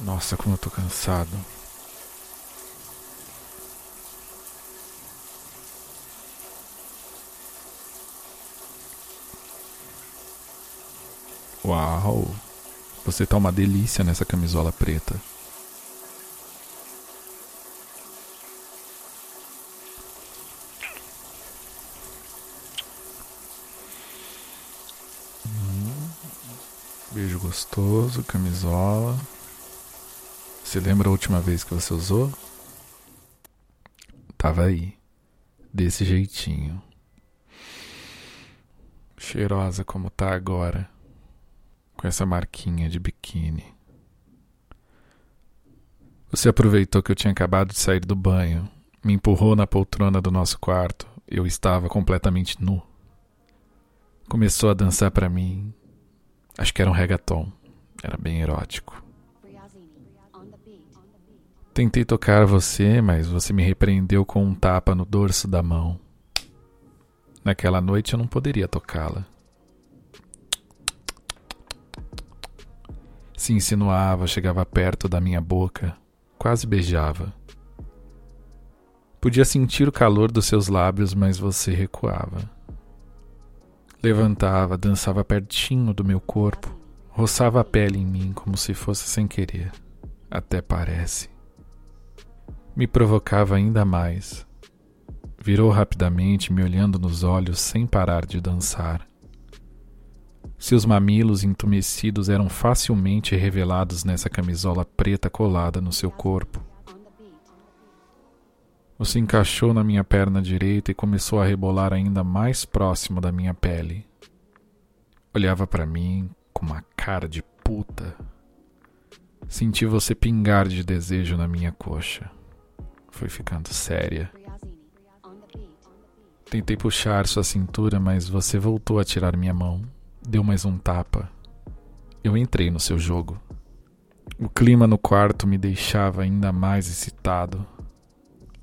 Nossa, como eu tô cansado. Uau! Você tá uma delícia nessa camisola preta. Hum, beijo gostoso, camisola. Você lembra a última vez que você usou? Tava aí, desse jeitinho. Cheirosa como tá agora com essa marquinha de biquíni. Você aproveitou que eu tinha acabado de sair do banho, me empurrou na poltrona do nosso quarto. Eu estava completamente nu. Começou a dançar para mim. Acho que era um reggaeton. Era bem erótico. Tentei tocar você, mas você me repreendeu com um tapa no dorso da mão. Naquela noite eu não poderia tocá-la. Se insinuava, chegava perto da minha boca, quase beijava. Podia sentir o calor dos seus lábios, mas você recuava. Levantava, dançava pertinho do meu corpo, roçava a pele em mim como se fosse sem querer. Até parece. Me provocava ainda mais. Virou rapidamente, me olhando nos olhos sem parar de dançar. Seus mamilos entumecidos eram facilmente revelados nessa camisola preta colada no seu corpo. Você encaixou na minha perna direita e começou a rebolar ainda mais próximo da minha pele. Olhava para mim com uma cara de puta. Senti você pingar de desejo na minha coxa. Foi ficando séria. Tentei puxar sua cintura, mas você voltou a tirar minha mão deu mais um tapa. Eu entrei no seu jogo. O clima no quarto me deixava ainda mais excitado.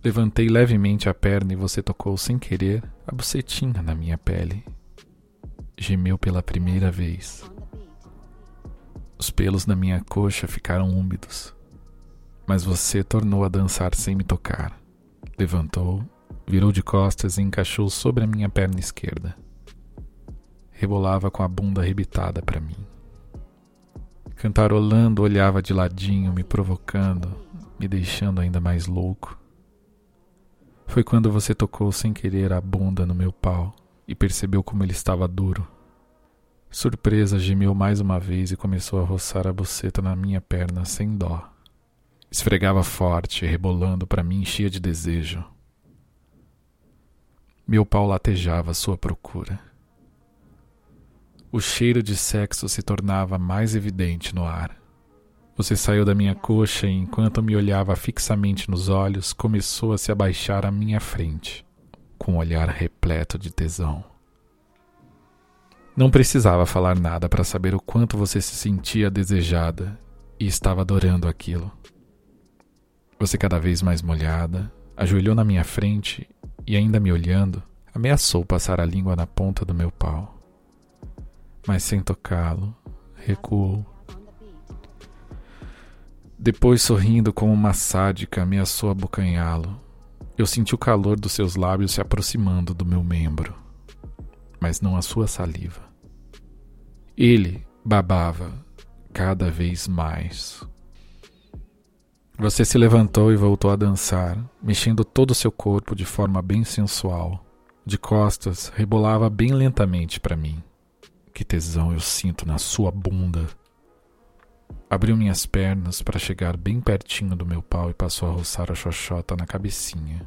Levantei levemente a perna e você tocou sem querer a bucetinha na minha pele. Gemeu pela primeira vez. Os pelos na minha coxa ficaram úmidos. Mas você tornou a dançar sem me tocar. Levantou, virou de costas e encaixou sobre a minha perna esquerda rebolava com a bunda arrebitada para mim. Cantarolando, olhava de ladinho, me provocando, me deixando ainda mais louco. Foi quando você tocou sem querer a bunda no meu pau e percebeu como ele estava duro. Surpresa, gemeu mais uma vez e começou a roçar a buceta na minha perna sem dó. Esfregava forte, rebolando para mim cheia de desejo. Meu pau latejava à sua procura. O cheiro de sexo se tornava mais evidente no ar. Você saiu da minha coxa e, enquanto me olhava fixamente nos olhos, começou a se abaixar à minha frente, com um olhar repleto de tesão. Não precisava falar nada para saber o quanto você se sentia desejada e estava adorando aquilo. Você, cada vez mais molhada, ajoelhou na minha frente e, ainda me olhando, ameaçou passar a língua na ponta do meu pau mas sem tocá-lo, recuou. Depois, sorrindo como uma sádica, ameaçou abocanhá-lo. Eu senti o calor dos seus lábios se aproximando do meu membro, mas não a sua saliva. Ele babava cada vez mais. Você se levantou e voltou a dançar, mexendo todo o seu corpo de forma bem sensual. De costas, rebolava bem lentamente para mim. Que tesão eu sinto na sua bunda. Abriu minhas pernas para chegar bem pertinho do meu pau e passou a roçar a xoxota na cabecinha.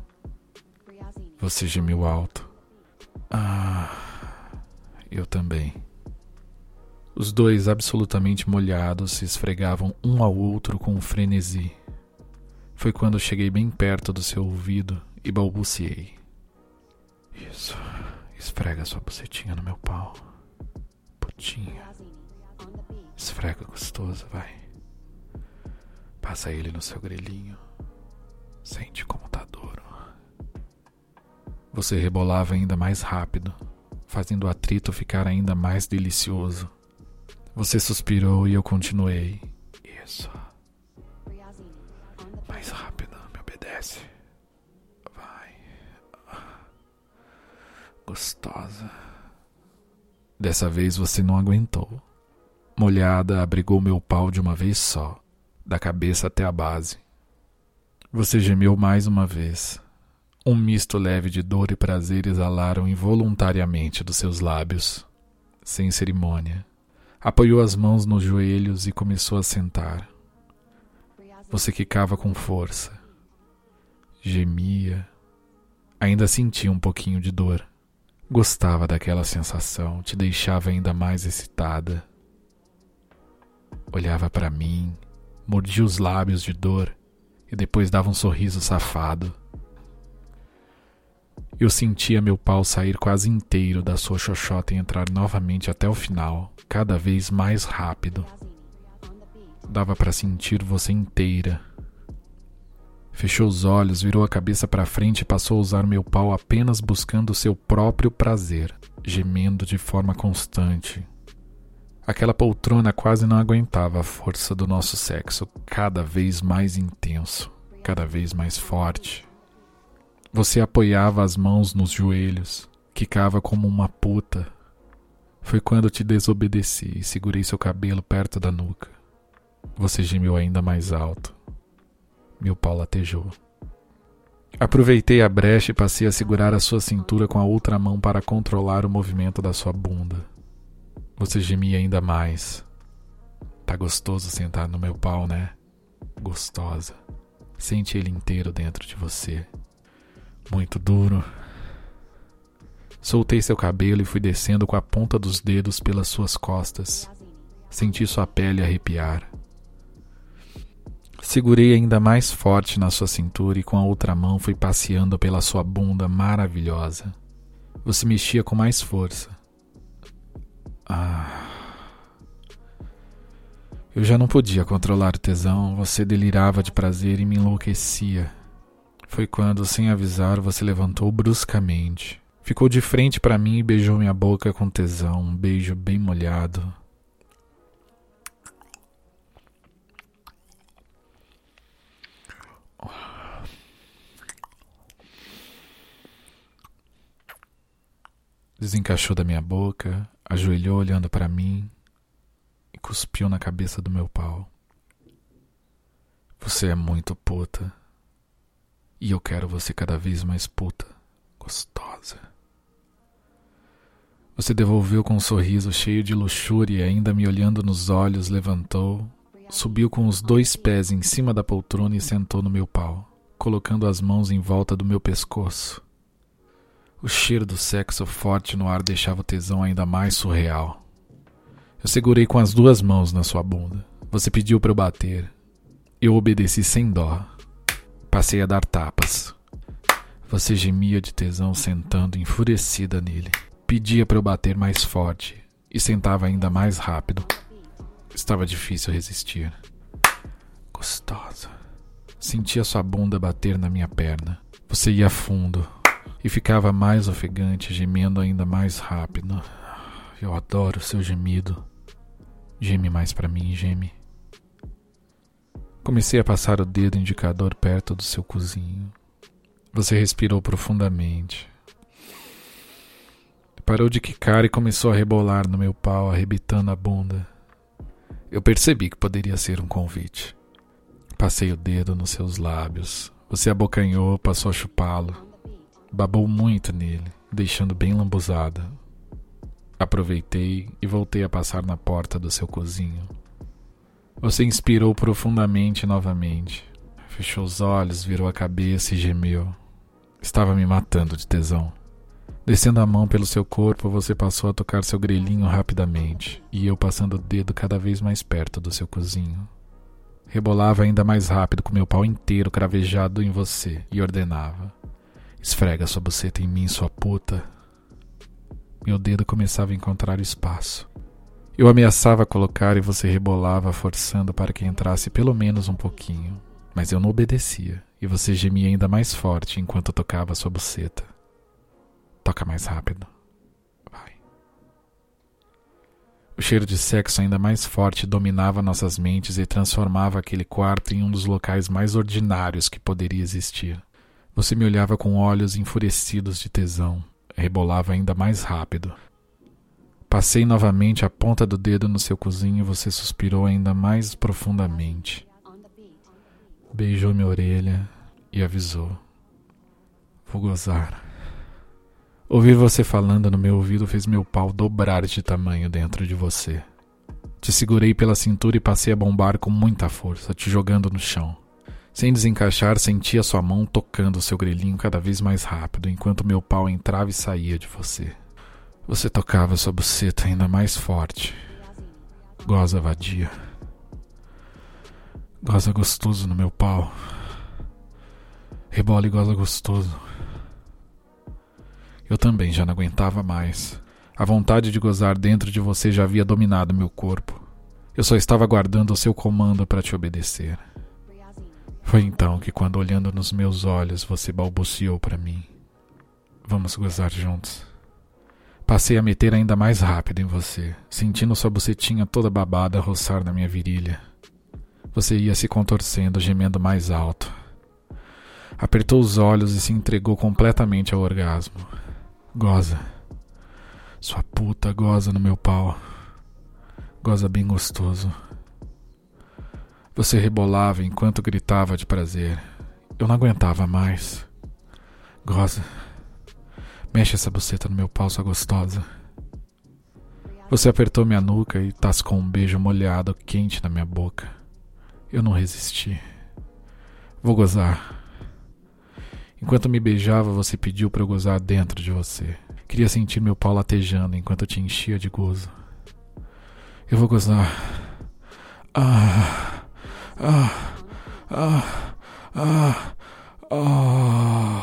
Você gemeu alto. Ah, eu também. Os dois, absolutamente molhados, se esfregavam um ao outro com um frenesi. Foi quando cheguei bem perto do seu ouvido e balbuciei. Isso, esfrega sua bucetinha no meu pau quentinho. Esfrega gostoso, vai. Passa ele no seu grelhinho. Sente como tá duro. Você rebolava ainda mais rápido, fazendo o atrito ficar ainda mais delicioso. Você suspirou e eu continuei. Isso. Desce. Vai. Gostosa. Dessa vez você não aguentou. Molhada abrigou meu pau de uma vez só, da cabeça até a base. Você gemeu mais uma vez. Um misto leve de dor e prazer exalaram involuntariamente dos seus lábios. Sem cerimônia, apoiou as mãos nos joelhos e começou a sentar. Você quicava com força, gemia, ainda sentia um pouquinho de dor. Gostava daquela sensação, te deixava ainda mais excitada. Olhava para mim, mordia os lábios de dor e depois dava um sorriso safado. Eu sentia meu pau sair quase inteiro da sua xoxota e entrar novamente até o final, cada vez mais rápido. Dava para sentir você inteira. Fechou os olhos, virou a cabeça para frente e passou a usar meu pau apenas buscando seu próprio prazer, gemendo de forma constante. Aquela poltrona quase não aguentava a força do nosso sexo, cada vez mais intenso, cada vez mais forte. Você apoiava as mãos nos joelhos, quicava como uma puta. Foi quando te desobedeci e segurei seu cabelo perto da nuca. Você gemeu ainda mais alto. Meu pau latejou. Aproveitei a brecha e passei a segurar a sua cintura com a outra mão para controlar o movimento da sua bunda. Você gemia ainda mais. Tá gostoso sentar no meu pau, né? Gostosa. Sente ele inteiro dentro de você muito duro. Soltei seu cabelo e fui descendo com a ponta dos dedos pelas suas costas. Senti sua pele arrepiar. Segurei ainda mais forte na sua cintura e com a outra mão fui passeando pela sua bunda maravilhosa. Você mexia com mais força. Ah. Eu já não podia controlar o tesão, você delirava de prazer e me enlouquecia. Foi quando, sem avisar, você levantou bruscamente. Ficou de frente para mim e beijou minha boca com tesão, um beijo bem molhado. Desencaixou da minha boca, ajoelhou olhando para mim e cuspiu na cabeça do meu pau. Você é muito puta. E eu quero você cada vez mais puta, gostosa. Você devolveu com um sorriso cheio de luxúria ainda me olhando nos olhos, levantou, subiu com os dois pés em cima da poltrona e sentou no meu pau, colocando as mãos em volta do meu pescoço. O cheiro do sexo forte no ar deixava o tesão ainda mais surreal. Eu segurei com as duas mãos na sua bunda. Você pediu para eu bater. Eu obedeci sem dó. Passei a dar tapas. Você gemia de tesão sentando enfurecida nele. Pedia para eu bater mais forte e sentava ainda mais rápido. Estava difícil resistir. Gostosa. Sentia sua bunda bater na minha perna. Você ia fundo e ficava mais ofegante, gemendo ainda mais rápido. Eu adoro seu gemido. Geme mais para mim, geme. Comecei a passar o dedo indicador perto do seu cozinho. Você respirou profundamente. Parou de quicar e começou a rebolar no meu pau, arrebitando a bunda. Eu percebi que poderia ser um convite. Passei o dedo nos seus lábios. Você abocanhou, passou a chupá-lo. Babou muito nele, deixando bem lambuzada. Aproveitei e voltei a passar na porta do seu cozinho. Você inspirou profundamente novamente. Fechou os olhos, virou a cabeça e gemeu. Estava me matando de tesão. Descendo a mão pelo seu corpo, você passou a tocar seu grelhinho rapidamente, e eu passando o dedo cada vez mais perto do seu cozinho. Rebolava ainda mais rápido com meu pau inteiro cravejado em você e ordenava: Esfrega sua buceta em mim, sua puta. Meu dedo começava a encontrar espaço. Eu ameaçava colocar e você rebolava, forçando para que entrasse pelo menos um pouquinho. Mas eu não obedecia, e você gemia ainda mais forte enquanto tocava sua buceta. Toca mais rápido. Vai. O cheiro de sexo ainda mais forte dominava nossas mentes e transformava aquele quarto em um dos locais mais ordinários que poderia existir. Você me olhava com olhos enfurecidos de tesão, rebolava ainda mais rápido. Passei novamente a ponta do dedo no seu cozinho e você suspirou ainda mais profundamente. Beijou minha orelha e avisou: Vou gozar. Ouvir você falando no meu ouvido fez meu pau dobrar de tamanho dentro de você. Te segurei pela cintura e passei a bombar com muita força, te jogando no chão. Sem desencaixar, senti a sua mão tocando seu grelhinho cada vez mais rápido, enquanto meu pau entrava e saía de você. Você tocava sua buceta ainda mais forte. Goza vadia. Goza gostoso no meu pau. Rebola e goza gostoso. Eu também já não aguentava mais. A vontade de gozar dentro de você já havia dominado meu corpo. Eu só estava aguardando o seu comando para te obedecer. Foi então que, quando olhando nos meus olhos, você balbuciou para mim: Vamos gozar juntos. Passei a meter ainda mais rápido em você, sentindo sua bucetinha toda babada roçar na minha virilha. Você ia se contorcendo, gemendo mais alto. Apertou os olhos e se entregou completamente ao orgasmo. Goza. Sua puta goza no meu pau. Goza bem gostoso. Você rebolava enquanto gritava de prazer. Eu não aguentava mais. Goza. Mexe essa buceta no meu pau, sua gostosa. Você apertou minha nuca e tascou um beijo molhado quente na minha boca. Eu não resisti. Vou gozar. Enquanto me beijava, você pediu para eu gozar dentro de você. Queria sentir meu pau latejando enquanto eu te enchia de gozo. Eu vou gozar. Ah, ah, ah, ah, ah.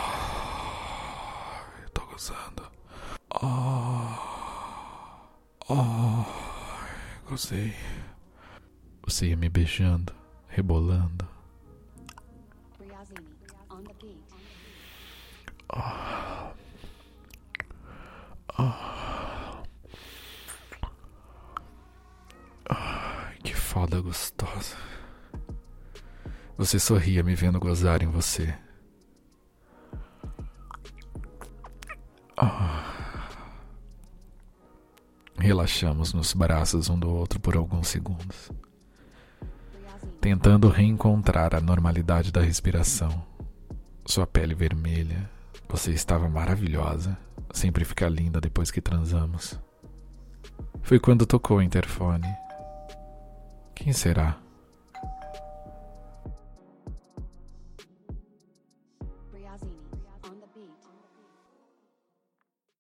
Tô gozando. Ah, ah. Gozei. Você ia me beijando, rebolando. Oh. Oh, que foda gostosa. Você sorria me vendo gozar em você. Relaxamos nos braços um do outro por alguns segundos, tentando reencontrar a normalidade da respiração. Sua pele vermelha, você estava maravilhosa. Sempre fica linda depois que transamos. Foi quando tocou o interfone. Quem será?